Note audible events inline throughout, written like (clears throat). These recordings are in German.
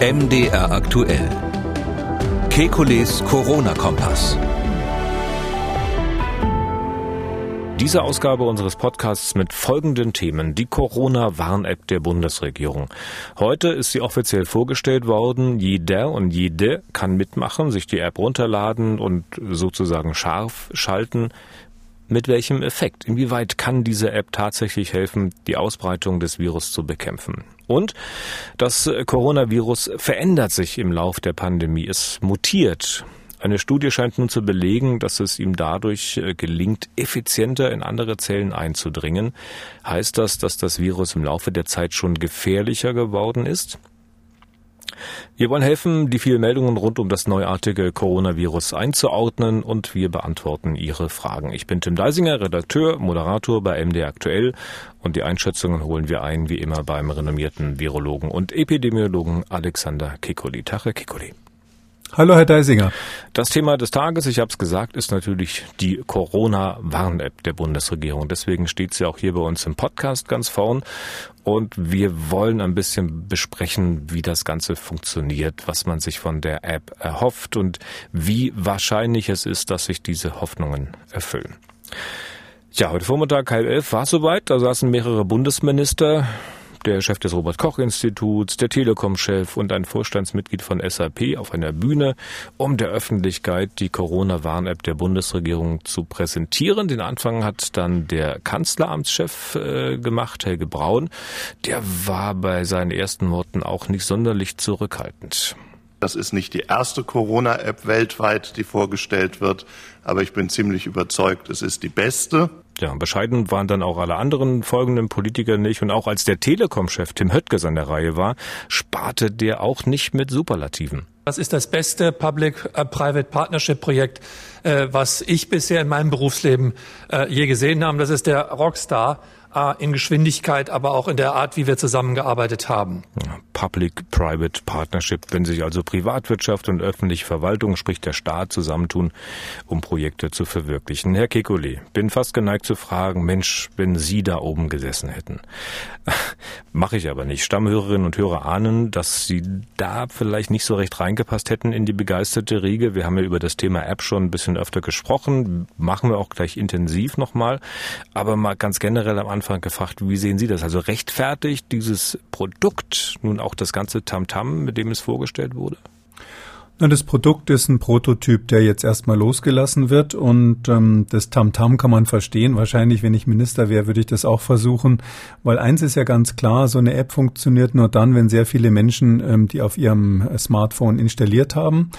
MDR aktuell. Kekules Corona-Kompass. Diese Ausgabe unseres Podcasts mit folgenden Themen. Die Corona-Warn-App der Bundesregierung. Heute ist sie offiziell vorgestellt worden. Jeder und jede kann mitmachen, sich die App runterladen und sozusagen scharf schalten. Mit welchem Effekt? Inwieweit kann diese App tatsächlich helfen, die Ausbreitung des Virus zu bekämpfen? Und das Coronavirus verändert sich im Lauf der Pandemie. Es mutiert. Eine Studie scheint nun zu belegen, dass es ihm dadurch äh, gelingt, effizienter in andere Zellen einzudringen. Heißt das, dass das Virus im Laufe der Zeit schon gefährlicher geworden ist? Wir wollen helfen, die vielen Meldungen rund um das neuartige Coronavirus einzuordnen und wir beantworten Ihre Fragen. Ich bin Tim Deisinger, Redakteur, Moderator bei MD Aktuell und die Einschätzungen holen wir ein, wie immer beim renommierten Virologen und Epidemiologen Alexander Kikoli. Tache Kikoli. Hallo, Herr Deisinger. Das Thema des Tages, ich habe es gesagt, ist natürlich die Corona-Warn-App der Bundesregierung. Deswegen steht sie auch hier bei uns im Podcast ganz vorn. Und wir wollen ein bisschen besprechen, wie das Ganze funktioniert, was man sich von der App erhofft und wie wahrscheinlich es ist, dass sich diese Hoffnungen erfüllen. Ja, heute Vormittag halb elf war es soweit. Da saßen mehrere Bundesminister der Chef des Robert-Koch-Instituts, der Telekom-Chef und ein Vorstandsmitglied von SAP auf einer Bühne, um der Öffentlichkeit die Corona-Warn-App der Bundesregierung zu präsentieren. Den Anfang hat dann der Kanzleramtschef äh, gemacht, Helge Braun. Der war bei seinen ersten Worten auch nicht sonderlich zurückhaltend. Das ist nicht die erste Corona-App weltweit, die vorgestellt wird, aber ich bin ziemlich überzeugt, es ist die beste. Ja, bescheiden waren dann auch alle anderen folgenden Politiker nicht. Und auch als der Telekom-Chef Tim Höttges an der Reihe war, sparte der auch nicht mit Superlativen. Das ist das beste Public-Private Partnership-Projekt, äh, was ich bisher in meinem Berufsleben äh, je gesehen habe. Das ist der Rockstar in Geschwindigkeit, aber auch in der Art, wie wir zusammengearbeitet haben. Public-Private Partnership, wenn sich also Privatwirtschaft und öffentliche Verwaltung, sprich der Staat, zusammentun, um Projekte zu verwirklichen. Herr Kekulé, bin fast geneigt zu fragen, Mensch, wenn Sie da oben gesessen hätten. (laughs) Mache ich aber nicht. Stammhörerinnen und Hörer ahnen, dass Sie da vielleicht nicht so recht reingepasst hätten in die begeisterte Riege. Wir haben ja über das Thema App schon ein bisschen öfter gesprochen. Machen wir auch gleich intensiv nochmal. Aber mal ganz generell am Anfang Anfang gefragt, wie sehen Sie das? Also rechtfertigt dieses Produkt nun auch das ganze Tamtam, mit dem es vorgestellt wurde? Das Produkt ist ein Prototyp, der jetzt erstmal losgelassen wird und ähm, das Tamtam kann man verstehen. Wahrscheinlich, wenn ich Minister wäre, würde ich das auch versuchen, weil eins ist ja ganz klar, so eine App funktioniert nur dann, wenn sehr viele Menschen ähm, die auf ihrem Smartphone installiert haben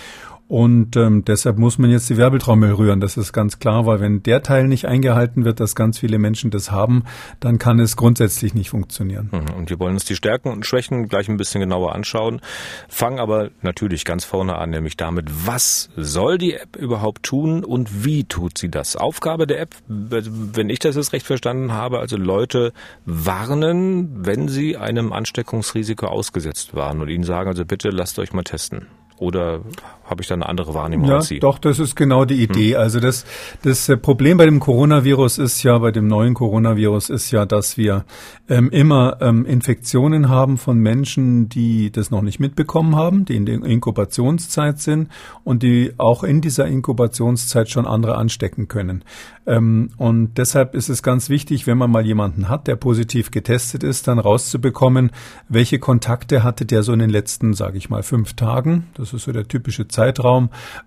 und ähm, deshalb muss man jetzt die Werbetrommel rühren. Das ist ganz klar, weil wenn der Teil nicht eingehalten wird, dass ganz viele Menschen das haben, dann kann es grundsätzlich nicht funktionieren. Mhm. Und wir wollen uns die Stärken und Schwächen gleich ein bisschen genauer anschauen. Fangen aber natürlich ganz vorne an, nämlich damit, was soll die App überhaupt tun und wie tut sie das? Aufgabe der App, wenn ich das jetzt recht verstanden habe, also Leute warnen, wenn sie einem Ansteckungsrisiko ausgesetzt waren und ihnen sagen, also bitte lasst euch mal testen. Oder habe ich da eine andere Wahrnehmung ja, als Sie? Doch, das ist genau die Idee. Hm. Also das, das Problem bei dem Coronavirus ist ja, bei dem neuen Coronavirus ist ja, dass wir ähm, immer ähm, Infektionen haben von Menschen, die das noch nicht mitbekommen haben, die in der Inkubationszeit sind und die auch in dieser Inkubationszeit schon andere anstecken können. Ähm, und deshalb ist es ganz wichtig, wenn man mal jemanden hat, der positiv getestet ist, dann rauszubekommen, welche Kontakte hatte der so in den letzten, sage ich mal, fünf Tagen. Das ist so der typische Zeitraum,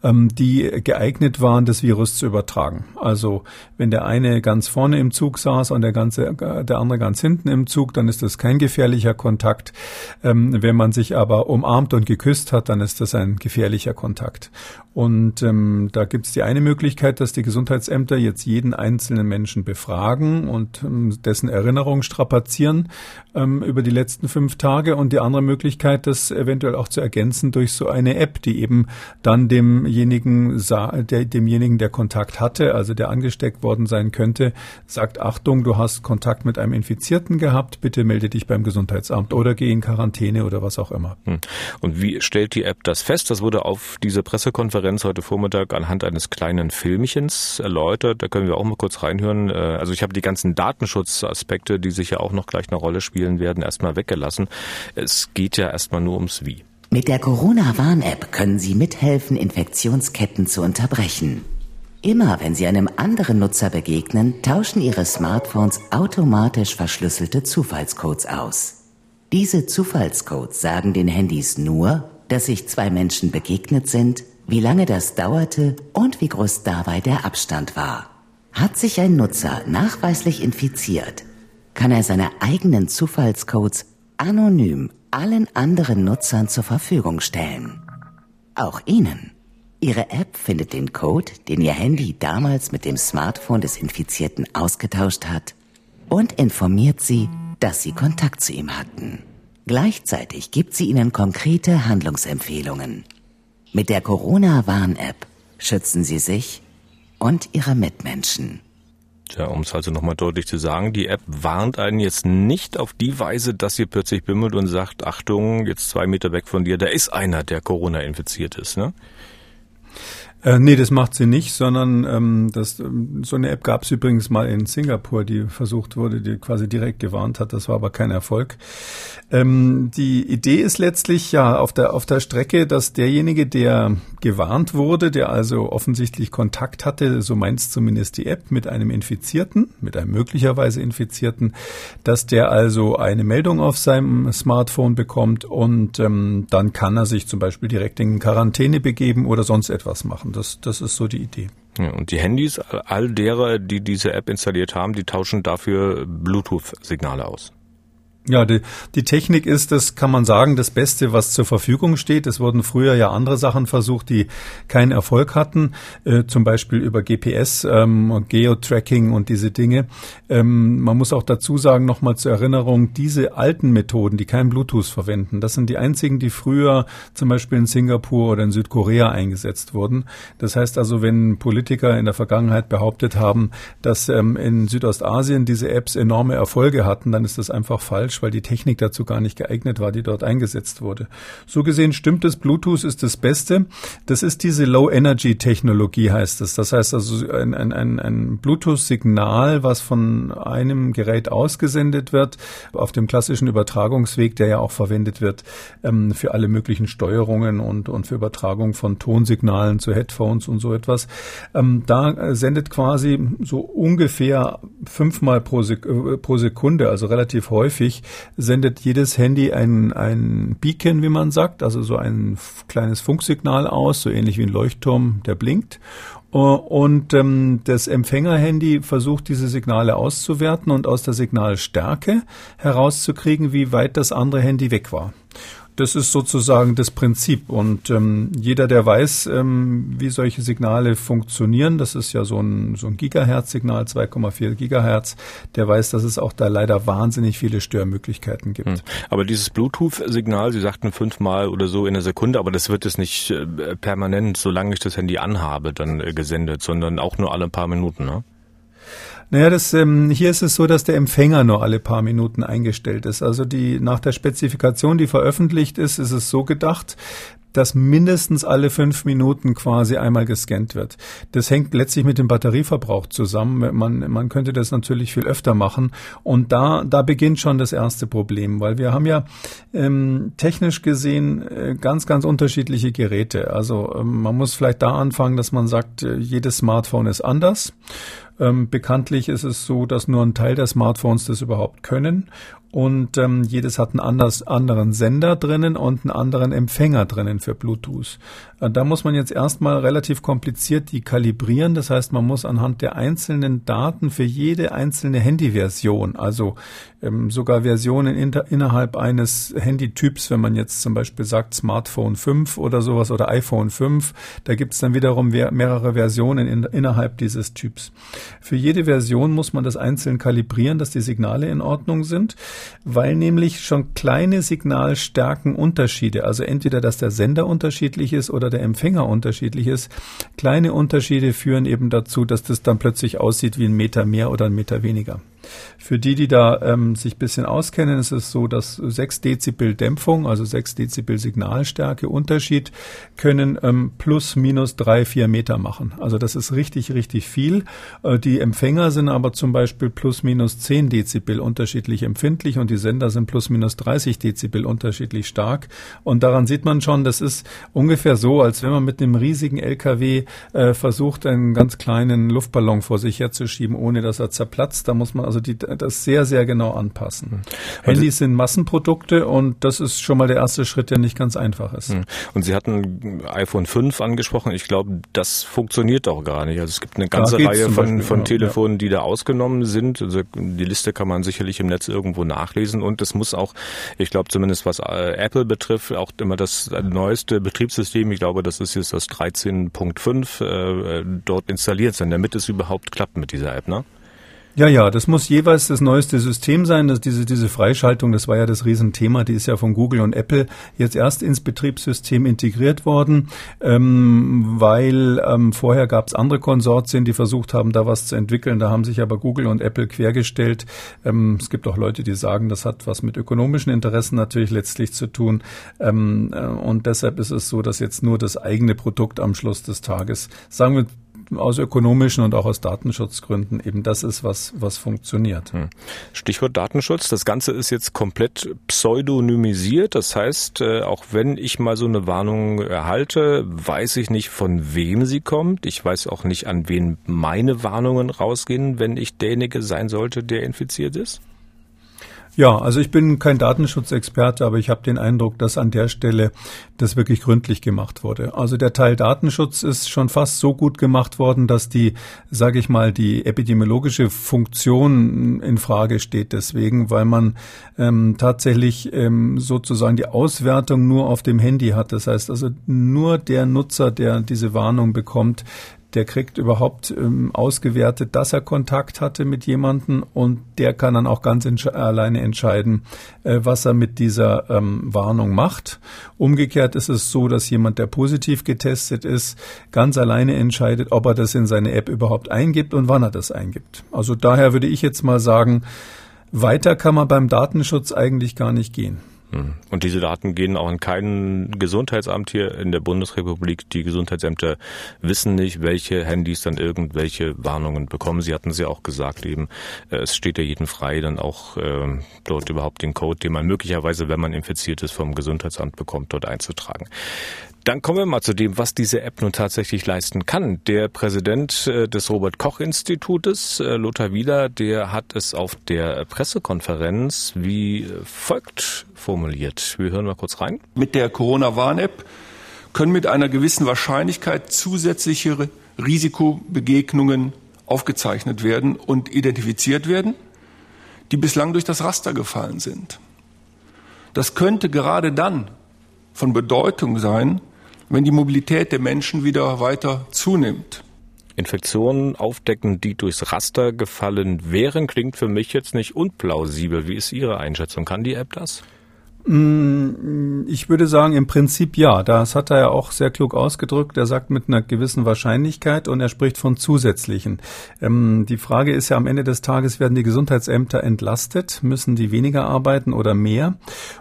ähm, die geeignet waren, das Virus zu übertragen. Also wenn der eine ganz vorne im Zug saß und der ganze, der andere ganz hinten im Zug, dann ist das kein gefährlicher Kontakt. Ähm, wenn man sich aber umarmt und geküsst hat, dann ist das ein gefährlicher Kontakt. Und ähm, da gibt es die eine Möglichkeit, dass die Gesundheitsämter jetzt jeden einzelnen Menschen befragen und ähm, dessen Erinnerung strapazieren ähm, über die letzten fünf Tage. Und die andere Möglichkeit, das eventuell auch zu ergänzen durch so eine App, die eben dann demjenigen, der, demjenigen, der Kontakt hatte, also der angesteckt worden sein könnte, sagt, Achtung, du hast Kontakt mit einem Infizierten gehabt, bitte melde dich beim Gesundheitsamt oder geh in Quarantäne oder was auch immer. Hm. Und wie stellt die App das fest? Das wurde auf diese Pressekonferenz Konferenz heute Vormittag anhand eines kleinen Filmchens erläutert. Da können wir auch mal kurz reinhören. Äh, also ich habe die ganzen Datenschutzaspekte, die sicher auch noch gleich eine Rolle spielen werden, erstmal weggelassen. Es geht ja erstmal nur ums Wie. Mit der Corona-Warn-App können Sie mithelfen, Infektionsketten zu unterbrechen. Immer wenn Sie einem anderen Nutzer begegnen, tauschen Ihre Smartphones automatisch verschlüsselte Zufallscodes aus. Diese Zufallscodes sagen den Handys nur, dass sich zwei Menschen begegnet sind, wie lange das dauerte und wie groß dabei der Abstand war. Hat sich ein Nutzer nachweislich infiziert, kann er seine eigenen Zufallscodes anonym allen anderen Nutzern zur Verfügung stellen. Auch Ihnen. Ihre App findet den Code, den Ihr Handy damals mit dem Smartphone des Infizierten ausgetauscht hat und informiert Sie, dass Sie Kontakt zu ihm hatten. Gleichzeitig gibt sie Ihnen konkrete Handlungsempfehlungen. Mit der Corona-Warn-App schützen Sie sich und Ihre Mitmenschen. Ja, um es also nochmal deutlich zu sagen, die App warnt einen jetzt nicht auf die Weise, dass sie plötzlich bimmelt und sagt, Achtung, jetzt zwei Meter weg von dir, da ist einer, der Corona infiziert ist, ne? Äh, nee, das macht sie nicht, sondern ähm, das, ähm, so eine App gab es übrigens mal in Singapur, die versucht wurde, die quasi direkt gewarnt hat. Das war aber kein Erfolg. Ähm, die Idee ist letztlich ja auf der auf der Strecke, dass derjenige, der gewarnt wurde, der also offensichtlich Kontakt hatte, so meint zumindest die App, mit einem Infizierten, mit einem möglicherweise Infizierten, dass der also eine Meldung auf seinem Smartphone bekommt und ähm, dann kann er sich zum Beispiel direkt in Quarantäne begeben oder sonst etwas machen. Das, das ist so die Idee. Ja, und die Handys all derer, die diese App installiert haben, die tauschen dafür Bluetooth-Signale aus. Ja, die, die Technik ist, das kann man sagen, das Beste, was zur Verfügung steht. Es wurden früher ja andere Sachen versucht, die keinen Erfolg hatten, äh, zum Beispiel über GPS, ähm, Geotracking und diese Dinge. Ähm, man muss auch dazu sagen, nochmal zur Erinnerung, diese alten Methoden, die kein Bluetooth verwenden, das sind die einzigen, die früher zum Beispiel in Singapur oder in Südkorea eingesetzt wurden. Das heißt also, wenn Politiker in der Vergangenheit behauptet haben, dass ähm, in Südostasien diese Apps enorme Erfolge hatten, dann ist das einfach falsch falsch, weil die Technik dazu gar nicht geeignet war, die dort eingesetzt wurde. So gesehen stimmt es, Bluetooth ist das Beste. Das ist diese Low-Energy-Technologie, heißt es. Das heißt also ein, ein, ein, ein Bluetooth-Signal, was von einem Gerät ausgesendet wird, auf dem klassischen Übertragungsweg, der ja auch verwendet wird ähm, für alle möglichen Steuerungen und, und für Übertragung von Tonsignalen zu Headphones und so etwas. Ähm, da sendet quasi so ungefähr fünfmal pro, Sek äh, pro Sekunde, also relativ häufig, sendet jedes Handy ein, ein Beacon, wie man sagt, also so ein kleines Funksignal aus, so ähnlich wie ein Leuchtturm, der blinkt. Äh, und ähm, das Empfängerhandy versucht diese Signale auszuwerten und aus der Signalstärke herauszukriegen, wie weit das andere Handy weg war. Das ist sozusagen das Prinzip. Und ähm, jeder, der weiß, ähm, wie solche Signale funktionieren, das ist ja so ein, so ein Gigahertz-Signal, 2,4 Gigahertz, der weiß, dass es auch da leider wahnsinnig viele Störmöglichkeiten gibt. Hm. Aber dieses Bluetooth-Signal, Sie sagten fünfmal oder so in der Sekunde, aber das wird es nicht äh, permanent, solange ich das Handy anhabe, dann äh, gesendet, sondern auch nur alle paar Minuten, ne? Naja, das, ähm, hier ist es so, dass der Empfänger nur alle paar Minuten eingestellt ist. Also die nach der Spezifikation, die veröffentlicht ist, ist es so gedacht, dass mindestens alle fünf Minuten quasi einmal gescannt wird. Das hängt letztlich mit dem Batterieverbrauch zusammen. Man, man könnte das natürlich viel öfter machen. Und da, da beginnt schon das erste Problem, weil wir haben ja ähm, technisch gesehen äh, ganz, ganz unterschiedliche Geräte. Also ähm, man muss vielleicht da anfangen, dass man sagt, äh, jedes Smartphone ist anders. Ähm, bekanntlich ist es so, dass nur ein Teil der Smartphones das überhaupt können und ähm, jedes hat einen anders, anderen Sender drinnen und einen anderen Empfänger drinnen für Bluetooth. Äh, da muss man jetzt erstmal relativ kompliziert die kalibrieren. Das heißt, man muss anhand der einzelnen Daten für jede einzelne Handyversion, also ähm, sogar Versionen inter, innerhalb eines Handytyps, wenn man jetzt zum Beispiel sagt Smartphone 5 oder sowas oder iPhone 5, da gibt es dann wiederum mehrere Versionen in, innerhalb dieses Typs. Für jede Version muss man das einzeln kalibrieren, dass die Signale in Ordnung sind weil nämlich schon kleine Signalstärkenunterschiede, also entweder, dass der Sender unterschiedlich ist oder der Empfänger unterschiedlich ist, kleine Unterschiede führen eben dazu, dass das dann plötzlich aussieht wie ein Meter mehr oder ein Meter weniger. Für die, die da ähm, sich bisschen auskennen, ist es so, dass 6 Dezibel Dämpfung, also 6 Dezibel Signalstärke Unterschied, können ähm, plus minus drei, vier Meter machen. Also das ist richtig, richtig viel. Äh, die Empfänger sind aber zum Beispiel plus minus 10 Dezibel unterschiedlich empfindlich und die Sender sind plus minus 30 Dezibel unterschiedlich stark. Und daran sieht man schon, das ist ungefähr so, als wenn man mit einem riesigen LKW äh, versucht, einen ganz kleinen Luftballon vor sich herzuschieben, ohne dass er zerplatzt. Da muss man also die, das sehr, sehr genau anpassen. Mhm. Handys sind Massenprodukte und das ist schon mal der erste Schritt, der nicht ganz einfach ist. Mhm. Und Sie hatten iPhone 5 angesprochen. Ich glaube, das funktioniert auch gar nicht. Also es gibt eine ganze Reihe von, Beispiel, von genau, Telefonen, ja. die da ausgenommen sind. Also die Liste kann man sicherlich im Netz irgendwo nachlesen und es muss auch, ich glaube zumindest was äh, Apple betrifft, auch immer das neueste Betriebssystem, ich glaube, das ist jetzt das 13.5, äh, dort installiert sein, damit es überhaupt klappt mit dieser App, ne? Ja, ja, das muss jeweils das neueste System sein. Das, diese, diese Freischaltung, das war ja das Riesenthema, die ist ja von Google und Apple jetzt erst ins Betriebssystem integriert worden, ähm, weil ähm, vorher gab es andere Konsortien, die versucht haben, da was zu entwickeln. Da haben sich aber Google und Apple quergestellt. Ähm, es gibt auch Leute, die sagen, das hat was mit ökonomischen Interessen natürlich letztlich zu tun. Ähm, äh, und deshalb ist es so, dass jetzt nur das eigene Produkt am Schluss des Tages, sagen wir aus ökonomischen und auch aus Datenschutzgründen eben das ist, was, was funktioniert. Hm. Stichwort Datenschutz. Das Ganze ist jetzt komplett pseudonymisiert. Das heißt, äh, auch wenn ich mal so eine Warnung erhalte, weiß ich nicht, von wem sie kommt. Ich weiß auch nicht, an wen meine Warnungen rausgehen, wenn ich derjenige sein sollte, der infiziert ist. Ja, also ich bin kein Datenschutzexperte, aber ich habe den Eindruck, dass an der Stelle das wirklich gründlich gemacht wurde. Also der Teil Datenschutz ist schon fast so gut gemacht worden, dass die, sage ich mal, die epidemiologische Funktion in Frage steht. Deswegen, weil man ähm, tatsächlich ähm, sozusagen die Auswertung nur auf dem Handy hat. Das heißt also nur der Nutzer, der diese Warnung bekommt, der kriegt überhaupt ähm, ausgewertet, dass er Kontakt hatte mit jemandem und der kann dann auch ganz entsch alleine entscheiden, äh, was er mit dieser ähm, Warnung macht. Umgekehrt ist es so, dass jemand, der positiv getestet ist, ganz alleine entscheidet, ob er das in seine App überhaupt eingibt und wann er das eingibt. Also daher würde ich jetzt mal sagen, weiter kann man beim Datenschutz eigentlich gar nicht gehen. Hm. Und diese Daten gehen auch an kein Gesundheitsamt hier in der Bundesrepublik. Die Gesundheitsämter wissen nicht, welche Handys dann irgendwelche Warnungen bekommen. Sie hatten es ja auch gesagt eben, äh, es steht ja jedem frei, dann auch äh, dort überhaupt den Code, den man möglicherweise, wenn man infiziert ist, vom Gesundheitsamt bekommt, dort einzutragen. Dann kommen wir mal zu dem, was diese App nun tatsächlich leisten kann. Der Präsident äh, des Robert Koch Institutes, äh, Lothar Wieler, der hat es auf der Pressekonferenz wie folgt formuliert. Wir hören mal kurz rein. Mit der Corona-Warn-App können mit einer gewissen Wahrscheinlichkeit zusätzliche Risikobegegnungen aufgezeichnet werden und identifiziert werden, die bislang durch das Raster gefallen sind. Das könnte gerade dann von Bedeutung sein, wenn die Mobilität der Menschen wieder weiter zunimmt. Infektionen aufdecken, die durchs Raster gefallen wären, klingt für mich jetzt nicht unplausibel. Wie ist Ihre Einschätzung? Kann die App das? Mm, ich würde sagen, im Prinzip ja. Das hat er ja auch sehr klug ausgedrückt. Er sagt mit einer gewissen Wahrscheinlichkeit und er spricht von zusätzlichen. Ähm, die Frage ist ja am Ende des Tages, werden die Gesundheitsämter entlastet? Müssen die weniger arbeiten oder mehr?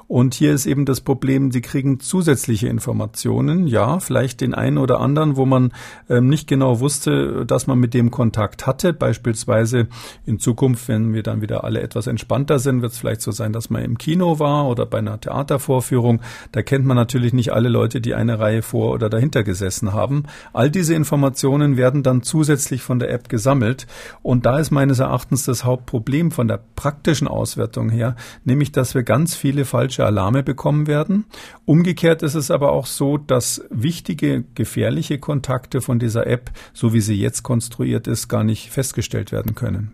Und hier ist eben das Problem, sie kriegen zusätzliche Informationen. Ja, vielleicht den einen oder anderen, wo man ähm, nicht genau wusste, dass man mit dem Kontakt hatte. Beispielsweise in Zukunft, wenn wir dann wieder alle etwas entspannter sind, wird es vielleicht so sein, dass man im Kino war oder bei einer einer Theatervorführung. Da kennt man natürlich nicht alle Leute, die eine Reihe vor oder dahinter gesessen haben. All diese Informationen werden dann zusätzlich von der App gesammelt. Und da ist meines Erachtens das Hauptproblem von der praktischen Auswertung her, nämlich, dass wir ganz viele falsche Alarme bekommen werden. Umgekehrt ist es aber auch so, dass wichtige, gefährliche Kontakte von dieser App, so wie sie jetzt konstruiert ist, gar nicht festgestellt werden können.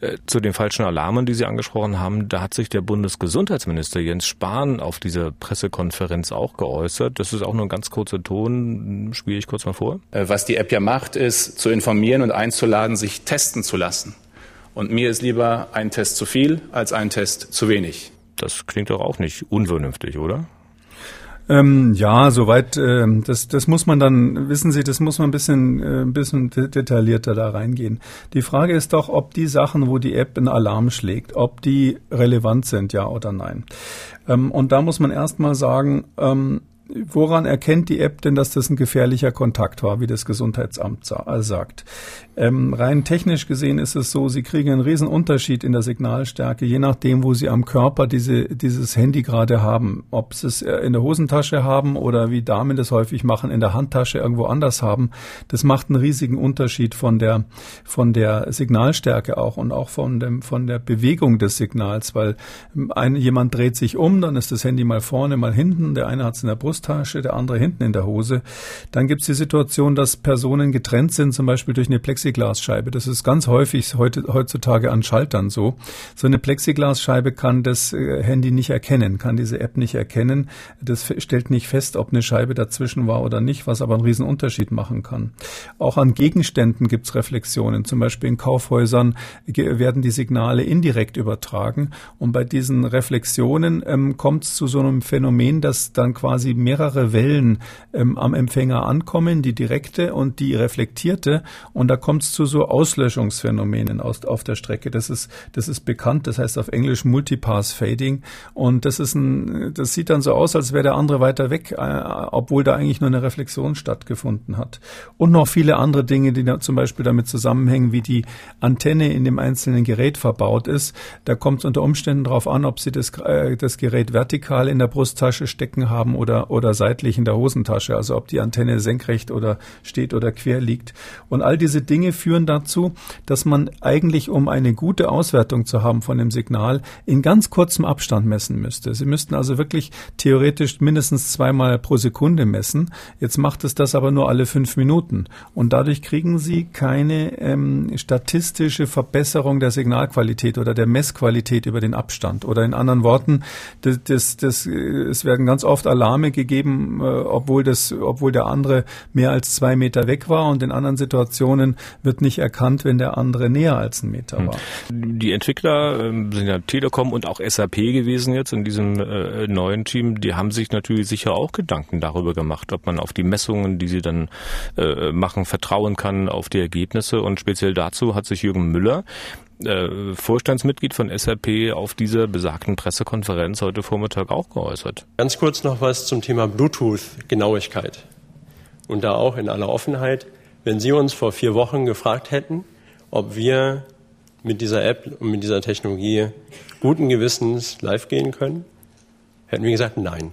Äh, zu den falschen Alarmen, die Sie angesprochen haben, da hat sich der Bundesgesundheitsminister Jens Spahn auf dieser Pressekonferenz auch geäußert. Das ist auch nur ein ganz kurzer Ton, spiele ich kurz mal vor. Äh, was die App ja macht, ist zu informieren und einzuladen, sich testen zu lassen. Und mir ist lieber ein Test zu viel als ein Test zu wenig. Das klingt doch auch nicht unvernünftig, oder? Ähm, ja, soweit, äh, das, das muss man dann, wissen Sie, das muss man ein bisschen, äh, ein bisschen detaillierter da reingehen. Die Frage ist doch, ob die Sachen, wo die App einen Alarm schlägt, ob die relevant sind, ja oder nein. Ähm, und da muss man erstmal sagen, ähm, woran erkennt die App denn, dass das ein gefährlicher Kontakt war, wie das Gesundheitsamt sagt? Ähm, rein technisch gesehen ist es so, Sie kriegen einen riesen Unterschied in der Signalstärke, je nachdem, wo Sie am Körper diese, dieses Handy gerade haben. Ob Sie es äh, in der Hosentasche haben oder wie Damen das häufig machen, in der Handtasche irgendwo anders haben. Das macht einen riesigen Unterschied von der, von der Signalstärke auch und auch von dem, von der Bewegung des Signals, weil ein, jemand dreht sich um, dann ist das Handy mal vorne, mal hinten, der eine hat es in der Brusttasche, der andere hinten in der Hose. Dann gibt es die Situation, dass Personen getrennt sind, zum Beispiel durch eine Plexi Plexiglasscheibe. Das ist ganz häufig heute, heutzutage an Schaltern so. So eine Plexiglasscheibe kann das äh, Handy nicht erkennen, kann diese App nicht erkennen. Das stellt nicht fest, ob eine Scheibe dazwischen war oder nicht, was aber einen riesen machen kann. Auch an Gegenständen gibt es Reflexionen. Zum Beispiel in Kaufhäusern werden die Signale indirekt übertragen. Und bei diesen Reflexionen ähm, kommt es zu so einem Phänomen, dass dann quasi mehrere Wellen ähm, am Empfänger ankommen, die direkte und die reflektierte. Und da kommt es zu so Auslöschungsphänomenen aus, auf der Strecke. Das ist, das ist bekannt, das heißt auf Englisch Multipass Fading. Und das ist ein, das sieht dann so aus, als wäre der andere weiter weg, äh, obwohl da eigentlich nur eine Reflexion stattgefunden hat. Und noch viele andere Dinge, die da zum Beispiel damit zusammenhängen, wie die Antenne in dem einzelnen Gerät verbaut ist. Da kommt es unter Umständen darauf an, ob Sie das, äh, das Gerät vertikal in der Brusttasche stecken haben oder, oder seitlich in der Hosentasche. Also ob die Antenne senkrecht oder steht oder quer liegt. Und all diese Dinge führen dazu, dass man eigentlich, um eine gute Auswertung zu haben von dem Signal, in ganz kurzem Abstand messen müsste. Sie müssten also wirklich theoretisch mindestens zweimal pro Sekunde messen. Jetzt macht es das aber nur alle fünf Minuten. Und dadurch kriegen Sie keine ähm, statistische Verbesserung der Signalqualität oder der Messqualität über den Abstand. Oder in anderen Worten, das, das, das, es werden ganz oft Alarme gegeben, äh, obwohl, das, obwohl der andere mehr als zwei Meter weg war. Und in anderen Situationen wird nicht erkannt, wenn der andere näher als ein Meter hm. war. Die Entwickler äh, sind ja Telekom und auch SAP gewesen jetzt in diesem äh, neuen Team. Die haben sich natürlich sicher auch Gedanken darüber gemacht, ob man auf die Messungen, die sie dann äh, machen, vertrauen kann, auf die Ergebnisse. Und speziell dazu hat sich Jürgen Müller äh, Vorstandsmitglied von SAP auf dieser besagten Pressekonferenz heute Vormittag auch geäußert. Ganz kurz noch was zum Thema Bluetooth-Genauigkeit. Und da auch in aller Offenheit. Wenn Sie uns vor vier Wochen gefragt hätten, ob wir mit dieser App und mit dieser Technologie guten Gewissens live gehen können, hätten wir gesagt nein.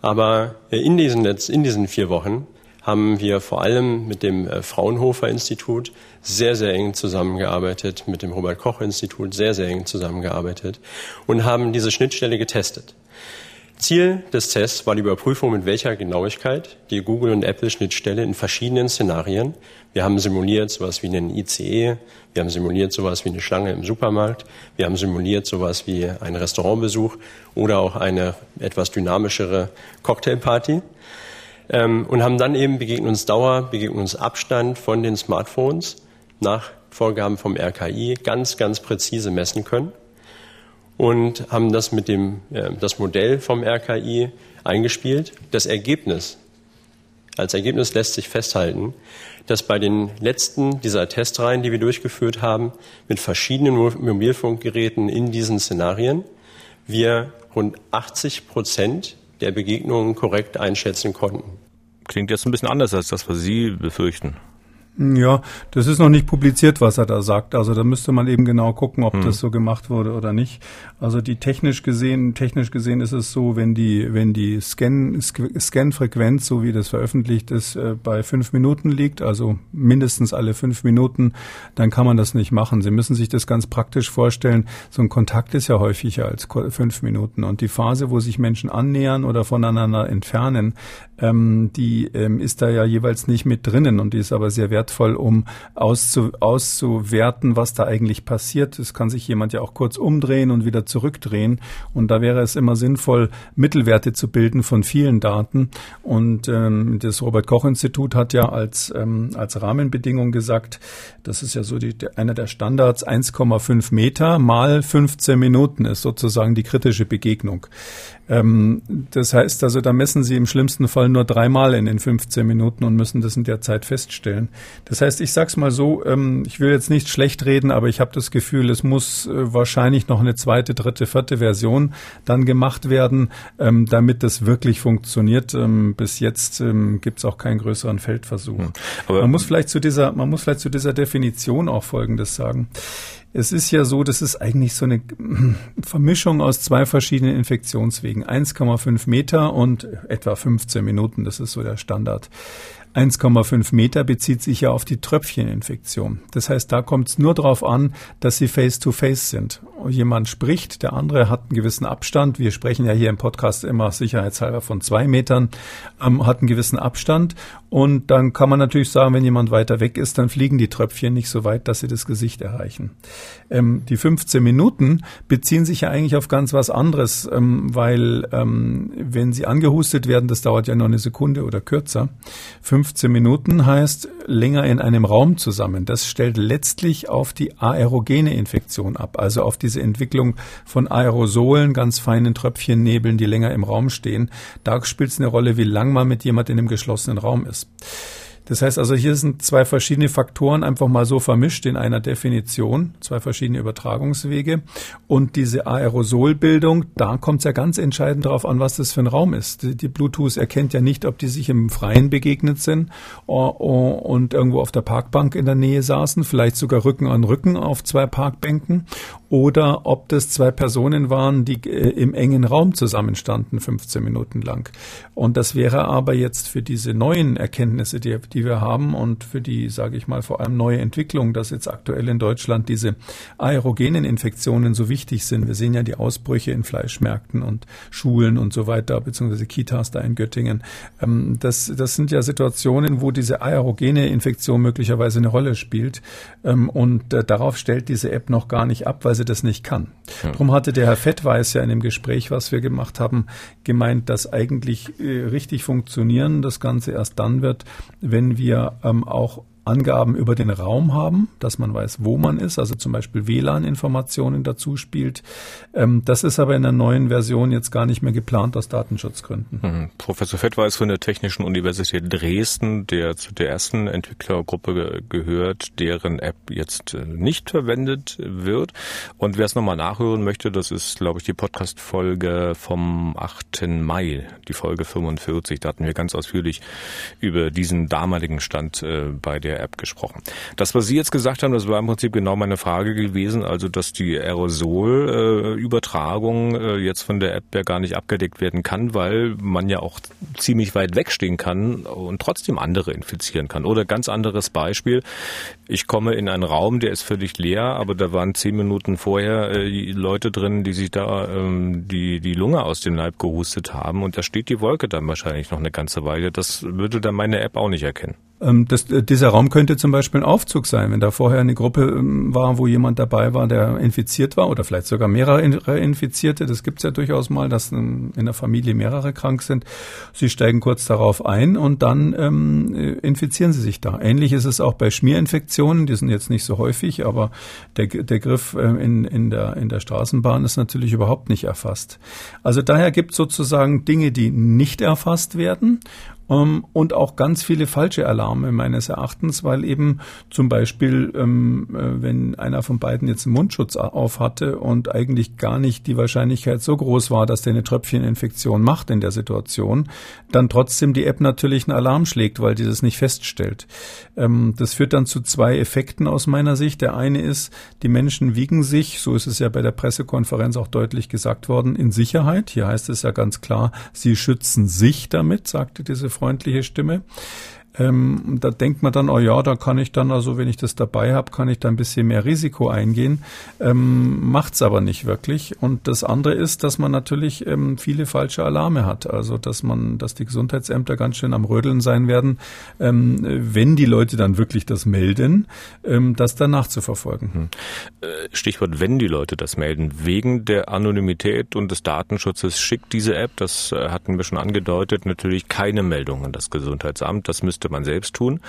Aber in diesen, in diesen vier Wochen haben wir vor allem mit dem äh, Fraunhofer Institut sehr, sehr eng zusammengearbeitet, mit dem Robert Koch Institut sehr, sehr eng zusammengearbeitet und haben diese Schnittstelle getestet. Ziel des Tests war die Überprüfung, mit welcher Genauigkeit die Google- und Apple-Schnittstelle in verschiedenen Szenarien. Wir haben simuliert sowas wie einen ICE, wir haben simuliert sowas wie eine Schlange im Supermarkt, wir haben simuliert sowas wie einen Restaurantbesuch oder auch eine etwas dynamischere Cocktailparty ähm, und haben dann eben Begegnungsdauer, Begegnungsabstand von den Smartphones nach Vorgaben vom RKI ganz, ganz präzise messen können und haben das mit dem äh, das Modell vom RKI eingespielt. Das Ergebnis als Ergebnis lässt sich festhalten, dass bei den letzten dieser Testreihen, die wir durchgeführt haben, mit verschiedenen Mobilfunkgeräten in diesen Szenarien, wir rund 80 Prozent der Begegnungen korrekt einschätzen konnten. Klingt jetzt ein bisschen anders als das, was Sie befürchten. Ja, das ist noch nicht publiziert, was er da sagt. Also da müsste man eben genau gucken, ob hm. das so gemacht wurde oder nicht. Also die technisch gesehen, technisch gesehen ist es so, wenn die, wenn die Scan, Scan-Frequenz, so wie das veröffentlicht ist, äh, bei fünf Minuten liegt, also mindestens alle fünf Minuten, dann kann man das nicht machen. Sie müssen sich das ganz praktisch vorstellen. So ein Kontakt ist ja häufiger als fünf Minuten. Und die Phase, wo sich Menschen annähern oder voneinander entfernen, ähm, die ähm, ist da ja jeweils nicht mit drinnen und die ist aber sehr wertvoll um auszu, auszuwerten, was da eigentlich passiert. Es kann sich jemand ja auch kurz umdrehen und wieder zurückdrehen. Und da wäre es immer sinnvoll, Mittelwerte zu bilden von vielen Daten. Und ähm, das Robert Koch Institut hat ja als, ähm, als Rahmenbedingung gesagt, das ist ja so die, einer der Standards, 1,5 Meter mal 15 Minuten ist sozusagen die kritische Begegnung. Ähm, das heißt also, da messen Sie im schlimmsten Fall nur dreimal in den 15 Minuten und müssen das in der Zeit feststellen. Das heißt, ich sag's mal so, ähm, ich will jetzt nicht schlecht reden, aber ich habe das Gefühl, es muss äh, wahrscheinlich noch eine zweite, dritte, vierte Version dann gemacht werden, ähm, damit das wirklich funktioniert. Ähm, bis jetzt ähm, gibt's auch keinen größeren Feldversuch. Hm. man muss vielleicht zu dieser, man muss vielleicht zu dieser Definition auch Folgendes sagen. Es ist ja so, das ist eigentlich so eine (clears throat) Vermischung aus zwei verschiedenen Infektionswegen. 1,5 Meter und etwa 15 Minuten, das ist so der Standard. 1,5 Meter bezieht sich ja auf die Tröpfcheninfektion. Das heißt, da kommt es nur darauf an, dass sie face-to-face -face sind. Jemand spricht, der andere hat einen gewissen Abstand. Wir sprechen ja hier im Podcast immer sicherheitshalber von zwei Metern, ähm, hat einen gewissen Abstand. Und dann kann man natürlich sagen, wenn jemand weiter weg ist, dann fliegen die Tröpfchen nicht so weit, dass sie das Gesicht erreichen. Ähm, die 15 Minuten beziehen sich ja eigentlich auf ganz was anderes, ähm, weil ähm, wenn sie angehustet werden, das dauert ja nur eine Sekunde oder kürzer. 15 Minuten heißt länger in einem Raum zusammen. Das stellt letztlich auf die aerogene Infektion ab, also auf diese Entwicklung von Aerosolen, ganz feinen Tröpfchennebeln, die länger im Raum stehen. Da spielt es eine Rolle, wie lang man mit jemand in einem geschlossenen Raum ist. Das heißt also, hier sind zwei verschiedene Faktoren einfach mal so vermischt in einer Definition, zwei verschiedene Übertragungswege. Und diese Aerosolbildung, da kommt es ja ganz entscheidend darauf an, was das für ein Raum ist. Die, Bluetooth erkennt ja nicht, ob die sich im Freien begegnet sind und irgendwo auf der Parkbank in der Nähe saßen, vielleicht sogar Rücken an Rücken auf zwei Parkbänken oder ob das zwei Personen waren, die äh, im engen Raum zusammenstanden, 15 Minuten lang. Und das wäre aber jetzt für diese neuen Erkenntnisse, die, die wir haben und für die, sage ich mal, vor allem neue Entwicklung, dass jetzt aktuell in Deutschland diese aerogenen Infektionen so wichtig sind. Wir sehen ja die Ausbrüche in Fleischmärkten und Schulen und so weiter, beziehungsweise Kitas da in Göttingen. Ähm, das, das sind ja Situationen, wo diese aerogene Infektion möglicherweise eine Rolle spielt. Ähm, und äh, darauf stellt diese App noch gar nicht ab, weil sie das nicht kann. Ja. Darum hatte der Herr Fettweis ja in dem Gespräch, was wir gemacht haben, gemeint, dass eigentlich äh, richtig funktionieren das Ganze erst dann wird, wenn wir ähm, auch Angaben über den Raum haben, dass man weiß, wo man ist, also zum Beispiel WLAN-Informationen dazu spielt. Ähm, das ist aber in der neuen Version jetzt gar nicht mehr geplant aus Datenschutzgründen. Mhm. Professor Fettweis von der Technischen Universität Dresden, der zu der ersten Entwicklergruppe gehört, deren App jetzt äh, nicht verwendet wird. Und wer es nochmal nachhören möchte, das ist, glaube ich, die Podcast-Folge vom 8. Mai, die Folge 45. Da hatten wir ganz ausführlich über diesen damaligen Stand äh, bei der der App gesprochen. Das, was Sie jetzt gesagt haben, das war im Prinzip genau meine Frage gewesen, also dass die Aerosolübertragung äh, jetzt von der App ja gar nicht abgedeckt werden kann, weil man ja auch ziemlich weit wegstehen kann und trotzdem andere infizieren kann. Oder ganz anderes Beispiel, ich komme in einen Raum, der ist völlig leer, aber da waren zehn Minuten vorher äh, Leute drin, die sich da ähm, die, die Lunge aus dem Leib gehustet haben und da steht die Wolke dann wahrscheinlich noch eine ganze Weile. Das würde dann meine App auch nicht erkennen. Ähm, das, äh, dieser Raum könnte zum Beispiel ein Aufzug sein, wenn da vorher eine Gruppe ähm, war, wo jemand dabei war, der infiziert war oder vielleicht sogar mehrere Infizierte. Das gibt's ja durchaus mal, dass in der Familie mehrere krank sind. Sie steigen kurz darauf ein und dann ähm, äh, infizieren sie sich da. Ähnlich ist es auch bei Schmierinfektionen. Die sind jetzt nicht so häufig, aber der, der Griff äh, in, in, der, in der Straßenbahn ist natürlich überhaupt nicht erfasst. Also daher gibt sozusagen Dinge, die nicht erfasst werden ähm, und auch ganz viele falsche Alarme meines Erachtens, weil eben zum Beispiel, ähm, äh, wenn einer von beiden jetzt einen Mundschutz auf hatte und eigentlich gar nicht die Wahrscheinlichkeit so groß war, dass der eine Tröpfcheninfektion macht in der Situation, dann trotzdem die App natürlich einen Alarm schlägt, weil die das nicht feststellt. Ähm, das führt dann zu zwei Effekten aus meiner Sicht. Der eine ist, die Menschen wiegen sich, so ist es ja bei der Pressekonferenz auch deutlich gesagt worden, in Sicherheit. Hier heißt es ja ganz klar, sie schützen sich damit, sagte diese freundliche Stimme. Ähm, da denkt man dann, oh ja, da kann ich dann, also wenn ich das dabei habe, kann ich da ein bisschen mehr Risiko eingehen. Ähm, macht's aber nicht wirklich. Und das andere ist, dass man natürlich ähm, viele falsche Alarme hat. Also dass man, dass die Gesundheitsämter ganz schön am Rödeln sein werden, ähm, wenn die Leute dann wirklich das melden, ähm, das dann nachzuverfolgen. Hm. Äh, Stichwort, wenn die Leute das melden, wegen der Anonymität und des Datenschutzes schickt diese App, das äh, hatten wir schon angedeutet, natürlich keine Meldung an das Gesundheitsamt. Das müsste man selbst tun.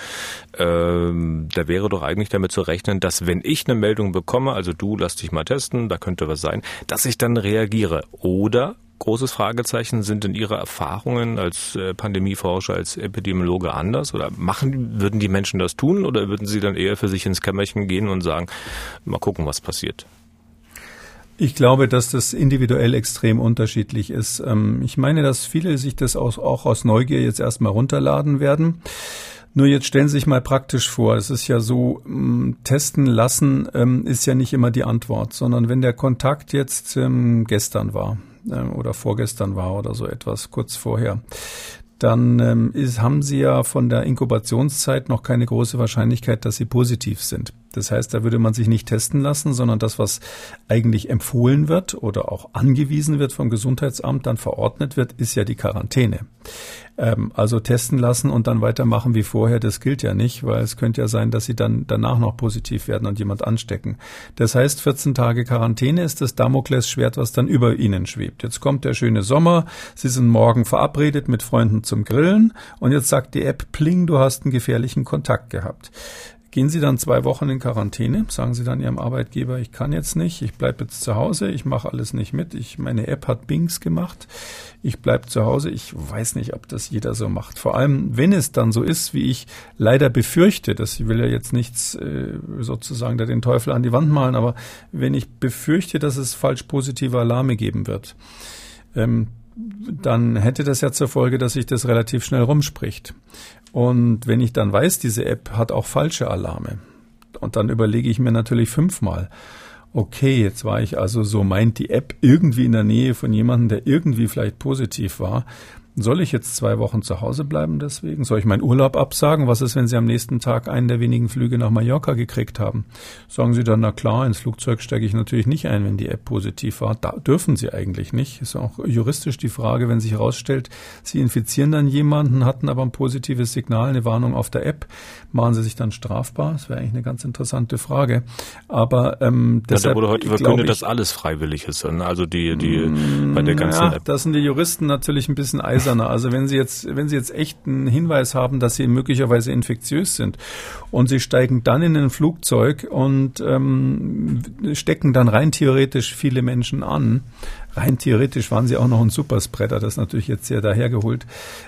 Ähm, da wäre doch eigentlich damit zu rechnen, dass wenn ich eine Meldung bekomme, also du lass dich mal testen, da könnte was sein, dass ich dann reagiere. Oder großes Fragezeichen, sind denn Ihre Erfahrungen als äh, Pandemieforscher, als Epidemiologe anders? Oder machen, würden die Menschen das tun oder würden sie dann eher für sich ins Kämmerchen gehen und sagen, mal gucken, was passiert? Ich glaube, dass das individuell extrem unterschiedlich ist. Ähm, ich meine, dass viele sich das auch aus Neugier jetzt erstmal runterladen werden. Nur jetzt stellen Sie sich mal praktisch vor, es ist ja so, mm, testen lassen ähm, ist ja nicht immer die Antwort, sondern wenn der Kontakt jetzt ähm, gestern war oder vorgestern war oder so etwas, kurz vorher, dann ähm, ist, haben Sie ja von der Inkubationszeit noch keine große Wahrscheinlichkeit, dass Sie positiv sind. Das heißt, da würde man sich nicht testen lassen, sondern das, was eigentlich empfohlen wird oder auch angewiesen wird vom Gesundheitsamt, dann verordnet wird, ist ja die Quarantäne. Ähm, also testen lassen und dann weitermachen wie vorher, das gilt ja nicht, weil es könnte ja sein, dass sie dann danach noch positiv werden und jemand anstecken. Das heißt, 14 Tage Quarantäne ist das Damoklesschwert, was dann über ihnen schwebt. Jetzt kommt der schöne Sommer, sie sind morgen verabredet mit Freunden zum Grillen und jetzt sagt die App, pling, du hast einen gefährlichen Kontakt gehabt. Gehen Sie dann zwei Wochen in Quarantäne, sagen Sie dann Ihrem Arbeitgeber, ich kann jetzt nicht, ich bleibe jetzt zu Hause, ich mache alles nicht mit, ich, meine App hat Bings gemacht, ich bleibe zu Hause, ich weiß nicht, ob das jeder so macht. Vor allem, wenn es dann so ist, wie ich leider befürchte, das will ja jetzt nichts äh, sozusagen da den Teufel an die Wand malen, aber wenn ich befürchte, dass es falsch positive Alarme geben wird, ähm, dann hätte das ja zur Folge, dass sich das relativ schnell rumspricht. Und wenn ich dann weiß, diese App hat auch falsche Alarme, und dann überlege ich mir natürlich fünfmal, okay, jetzt war ich also so meint die App irgendwie in der Nähe von jemandem, der irgendwie vielleicht positiv war, soll ich jetzt zwei Wochen zu Hause bleiben deswegen? Soll ich meinen Urlaub absagen? Was ist, wenn Sie am nächsten Tag einen der wenigen Flüge nach Mallorca gekriegt haben? Sagen Sie dann, na klar, ins Flugzeug steige ich natürlich nicht ein, wenn die App positiv war. Da dürfen Sie eigentlich nicht. Ist auch juristisch die Frage, wenn sich herausstellt, Sie infizieren dann jemanden, hatten aber ein positives Signal, eine Warnung auf der App. Machen Sie sich dann strafbar? Das wäre eigentlich eine ganz interessante Frage. Aber ähm, deshalb, ja, da wurde heute verkündet, dass alles freiwillig ist. Also die, die bei der ganzen ja, App. Das sind die Juristen natürlich ein bisschen eisern gläserner. Also wenn Sie jetzt, wenn Sie jetzt echt einen Hinweis haben, dass Sie möglicherweise infektiös sind und Sie steigen dann in ein Flugzeug und ähm, stecken dann rein theoretisch viele Menschen an, rein theoretisch waren Sie auch noch ein Superspreader, das ist natürlich jetzt sehr dahergeholt.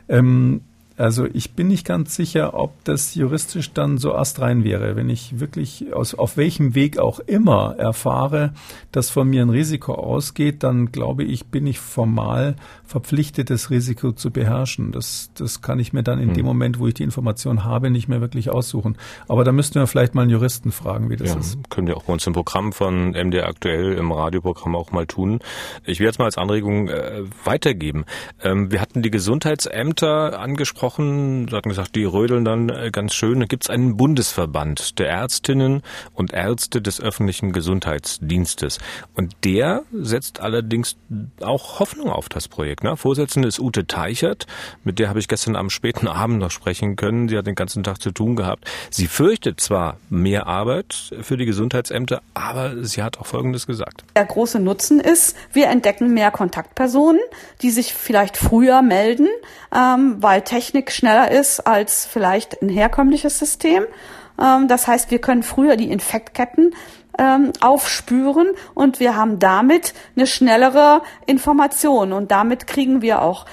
Ähm, also ich bin nicht ganz sicher, ob das juristisch dann so astrein wäre, wenn ich wirklich aus, auf welchem Weg auch immer erfahre, dass von mir ein Risiko ausgeht, dann glaube ich, bin ich formal verpflichtet, das Risiko zu beherrschen. Das, das kann ich mir dann in hm. dem Moment, wo ich die Information habe, nicht mehr wirklich aussuchen. Aber da müssten wir vielleicht mal einen Juristen fragen, wie das ja, ist. Können wir auch bei uns im Programm von MDR aktuell im Radioprogramm auch mal tun. Ich will jetzt mal als Anregung äh, weitergeben. Ähm, wir hatten die Gesundheitsämter angesprochen gesprochen. Sie hatten gesagt, die rödeln dann äh, ganz schön. Da gibt es einen Bundesverband der Ärztinnen und Ärzte des öffentlichen Gesundheitsdienstes. Und der setzt allerdings auch Hoffnung auf das Projekt. Ne? Vorsitzende ist Ute Teichert. Mit der habe ich gestern am späten Abend noch sprechen können. Sie hat den ganzen Tag zu tun gehabt. Sie fürchtet zwar mehr Arbeit für die Gesundheitsämter, aber sie hat auch Folgendes gesagt. Der große Nutzen ist, wir entdecken mehr Kontaktpersonen, die sich vielleicht früher melden, ähm, weil Technik Technik schneller ist als vielleicht ein herkömmliches System. Ähm, das heißt, wir können früher die Infektketten ähm, aufspüren und wir haben damit eine schnellere Information und damit kriegen wir auch